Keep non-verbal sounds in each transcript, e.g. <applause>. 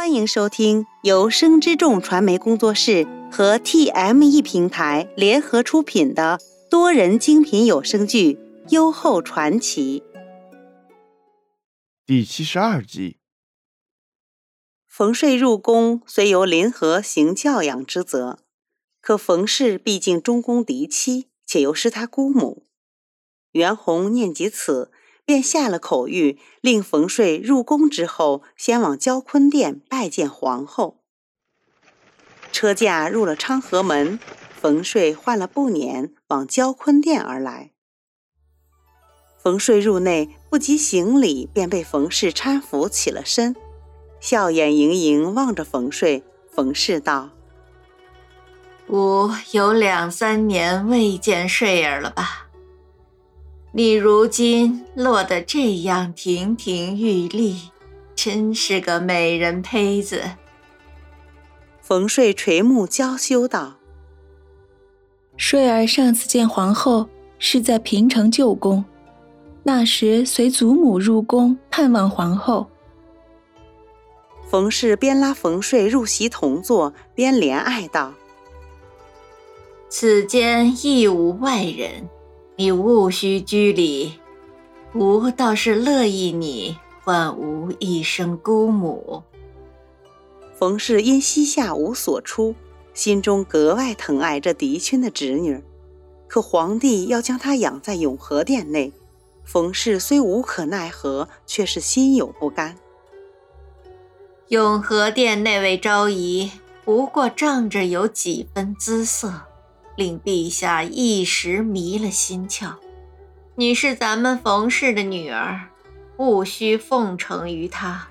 欢迎收听由生之众传媒工作室和 TME 平台联合出品的多人精品有声剧《优厚传奇》第七十二集。冯税入宫虽由林和行教养之责，可冯氏毕竟中宫嫡妻，且又是他姑母。袁弘念及此。便下了口谕，令冯税入宫之后，先往交坤殿拜见皇后。车驾入了昌河门，冯税换了布辇，往交坤殿而来。冯税入内，不及行礼，便被冯氏搀扶起了身，笑眼盈盈望着冯税。冯氏道：“吾有两三年未见税儿了吧？”你如今落得这样亭亭玉立，真是个美人胚子。冯税垂目娇羞道：“税儿上次见皇后是在平城旧宫，那时随祖母入宫探望皇后。”冯氏边拉冯税入席同坐，边怜爱道：“此间亦无外人。”你勿需拘礼，吾倒是乐意你唤吾一声姑母。冯氏因膝下无所出，心中格外疼爱这嫡亲的侄女，可皇帝要将她养在永和殿内，冯氏虽无可奈何，却是心有不甘。永和殿那位昭仪，不过仗着有几分姿色。令陛下一时迷了心窍。你是咱们冯氏的女儿，务须奉承于他。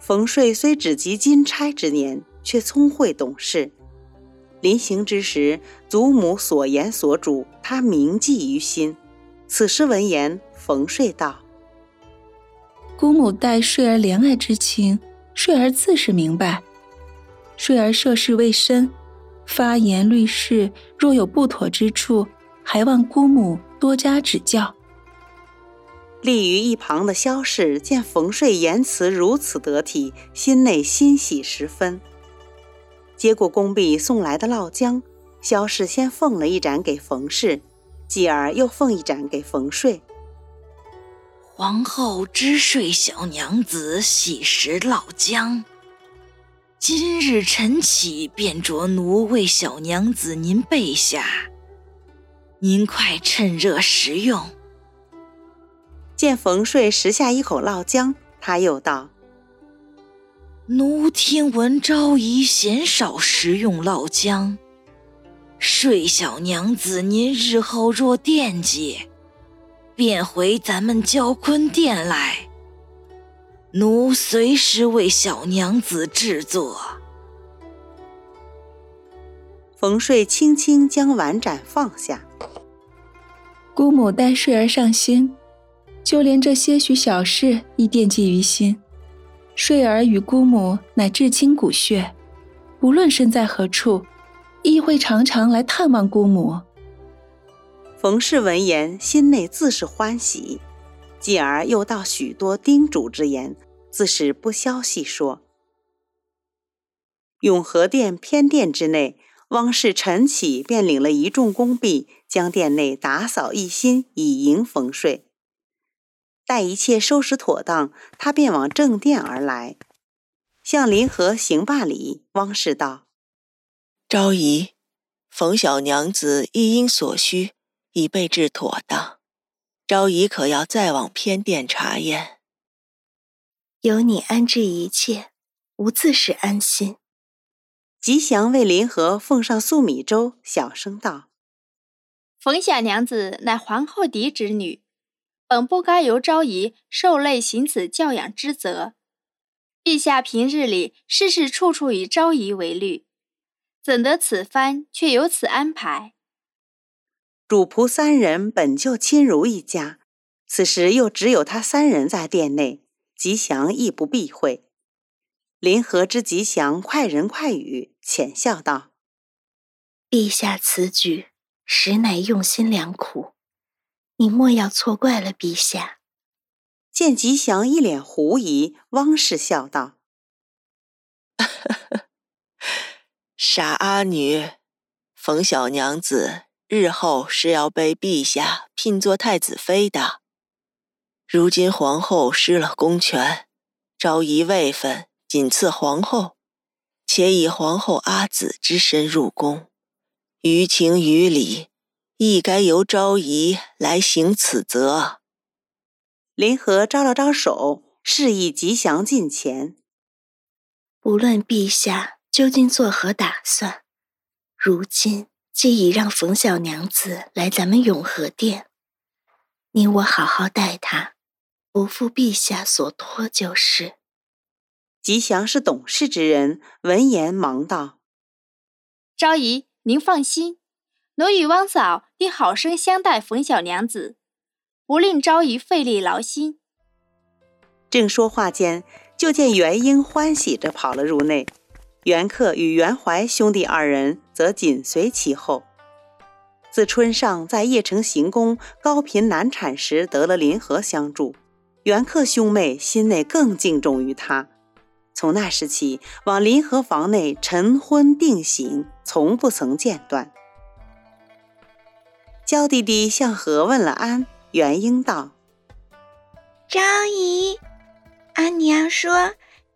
冯税虽只及金钗之年，却聪慧懂事。临行之时，祖母所言所嘱，他铭记于心。此时闻言，冯税道：“姑母待税儿怜爱之情，税儿自是明白。税儿涉世未深。”发言律事，若有不妥之处，还望姑母多加指教。立于一旁的萧氏见冯睡言辞如此得体，心内欣喜十分。接过宫婢送来的烙浆，萧氏先奉了一盏给冯氏，继而又奉一盏给冯睡。皇后知睡小娘子喜食烙浆。今日晨起便着奴为小娘子您备下，您快趁热食用。见冯税食下一口烙姜，他又道：“奴听闻昭仪鲜少食用烙姜，睡小娘子您日后若惦记，便回咱们交坤殿来。”奴随时为小娘子制作。冯睡轻轻将碗盏放下。姑母待睡儿上心，就连这些许小事亦惦记于心。睡儿与姑母乃至亲骨血，无论身在何处，亦会常常来探望姑母。冯氏闻言，心内自是欢喜。继而又道许多叮嘱之言，自是不消细说。永和殿偏殿之内，汪氏晨起便领了一众宫婢，将殿内打扫一新，以迎冯睡。待一切收拾妥当，他便往正殿而来，向林和行罢礼。汪氏道：“昭仪，冯小娘子一应所需，已备置妥当。”昭仪可要再往偏殿查验？有你安置一切，吾自是安心。吉祥为林和奉上粟米粥，小声道：“冯小娘子乃皇后嫡侄女，本不该由昭仪受累行此教养之责。陛下平日里事事处处以昭仪为虑，怎得此番却有此安排？”主仆三人本就亲如一家，此时又只有他三人在殿内，吉祥亦不避讳，临和之吉祥快人快语，浅笑道。陛下此举实乃用心良苦，你莫要错怪了陛下。见吉祥一脸狐疑，汪氏笑道。<laughs> 傻阿女，冯小娘子。日后是要被陛下聘做太子妃的。如今皇后失了公权，昭仪位分仅次皇后，且以皇后阿姊之身入宫，于情于理，亦该由昭仪来行此责。林和招了招手，示意吉祥近前。无论陛下究竟作何打算，如今既已让冯小娘子来咱们永和殿，你我好好待她，不负陛下所托就是。吉祥是懂事之人，闻言忙道：“昭仪，您放心，奴与汪嫂定好生相待冯小娘子，不令昭仪费力劳心。”正说话间。就见元英欢喜着跑了入内，袁克与袁怀兄弟二人则紧随其后。自春上在邺城行宫高频难产时得了林和相助，袁克兄妹心内更敬重于他。从那时起，往林和房内晨昏定省，从不曾间断。娇弟弟向和问了安，元英道：“昭仪。”阿娘说：“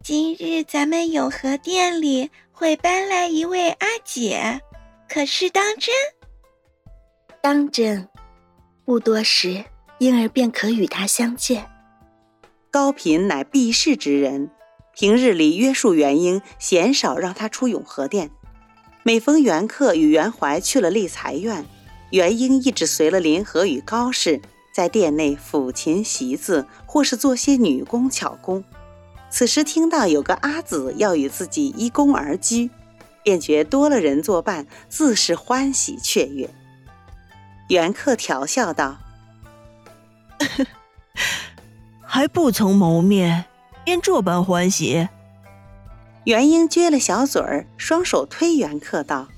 今日咱们永和殿里会搬来一位阿姐，可是当真？当真。不多时，婴儿便可与她相见。高嫔乃避世之人，平日里约束元英，鲜少让她出永和殿。每逢元客与元怀去了立财院，元英一直随了林和与高氏。”在殿内抚琴习字，或是做些女工巧工。此时听到有个阿姊要与自己一宫而居，便觉多了人作伴，自是欢喜雀跃。袁克调笑道：“ <laughs> 还不曾谋面，便这般欢喜。”元英撅了小嘴儿，双手推袁克道。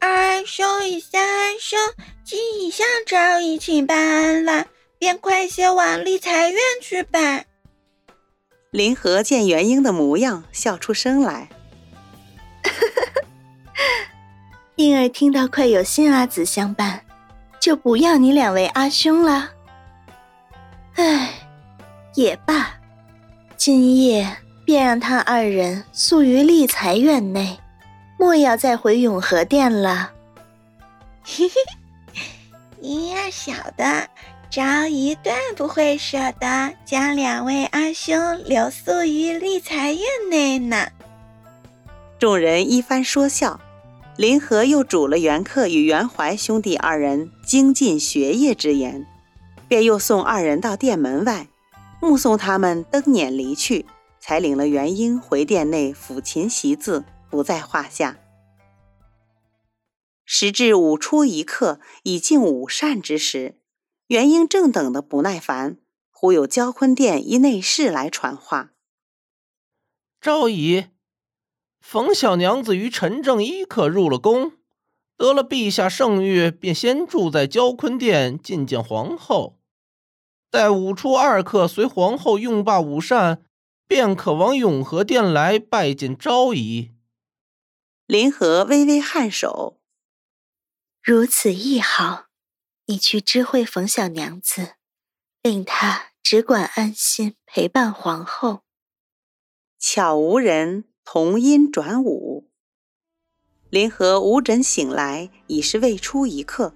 二兄与三兄既已向昭仪请安了，便快些往立财院去吧。林和见元英的模样，笑出声来。<laughs> 婴儿听到快有新阿姊相伴，就不要你两位阿兄了。唉，也罢，今夜便让他二人宿于立才院内。莫要再回永和殿了。<laughs> 嘿嘿，你儿晓得，张仪断不会舍得将两位阿兄留宿于立财院内呢。众人一番说笑，林和又嘱了袁克与袁怀兄弟二人精进学业之言，便又送二人到殿门外，目送他们登辇离去，才领了元英回殿内抚琴习字。不在话下。时至午初一刻，已近午膳之时，元英正等的不耐烦，忽有交坤殿一内侍来传话：昭仪，冯小娘子与陈正一可入了宫，得了陛下圣谕，便先住在交坤殿觐见皇后，待午初二刻随皇后用罢午膳，便可往永和殿来拜见昭仪。林和微微颔首，如此亦好。你去知会冯小娘子，令她只管安心陪伴皇后。巧无人，同音转舞。林和无枕醒来，已是未出一刻。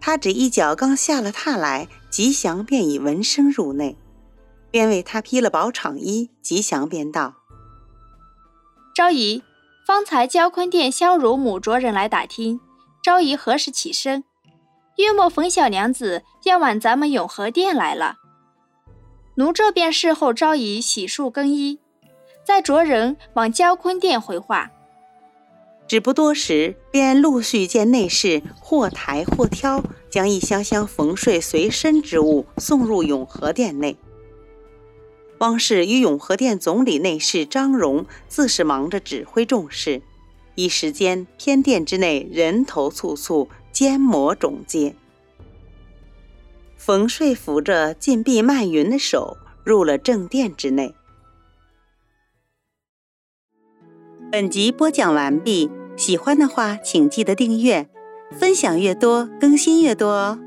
他只一脚刚下了榻来，吉祥便已闻声入内，便为他披了薄氅衣。吉祥便道：“昭仪。”方才交坤殿萧乳母着人来打听，昭仪何时起身？约莫冯小娘子要往咱们永和殿来了。奴这便事后招仪洗漱更衣，再着人往交坤殿回话。只不多时，便陆续见内侍或抬或挑，将一箱箱缝睡随身之物送入永和殿内。汪氏与永和殿总理内侍张荣自是忙着指挥众事，一时间偏殿之内人头簇簇，奸魔踵接。冯睡扶着禁闭漫云的手入了正殿之内。本集播讲完毕，喜欢的话请记得订阅，分享越多更新越多哦。